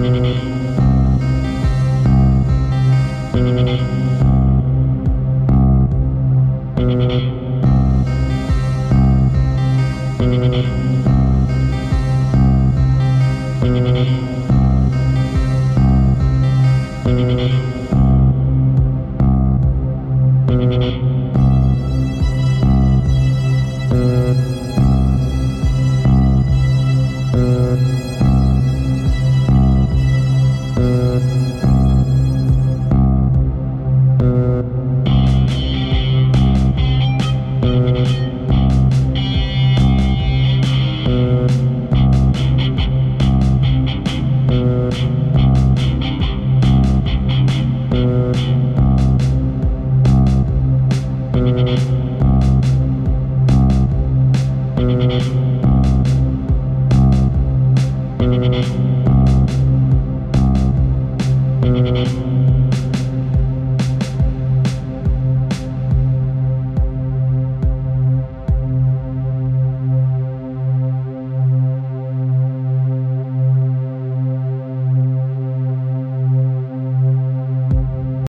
Thank you. you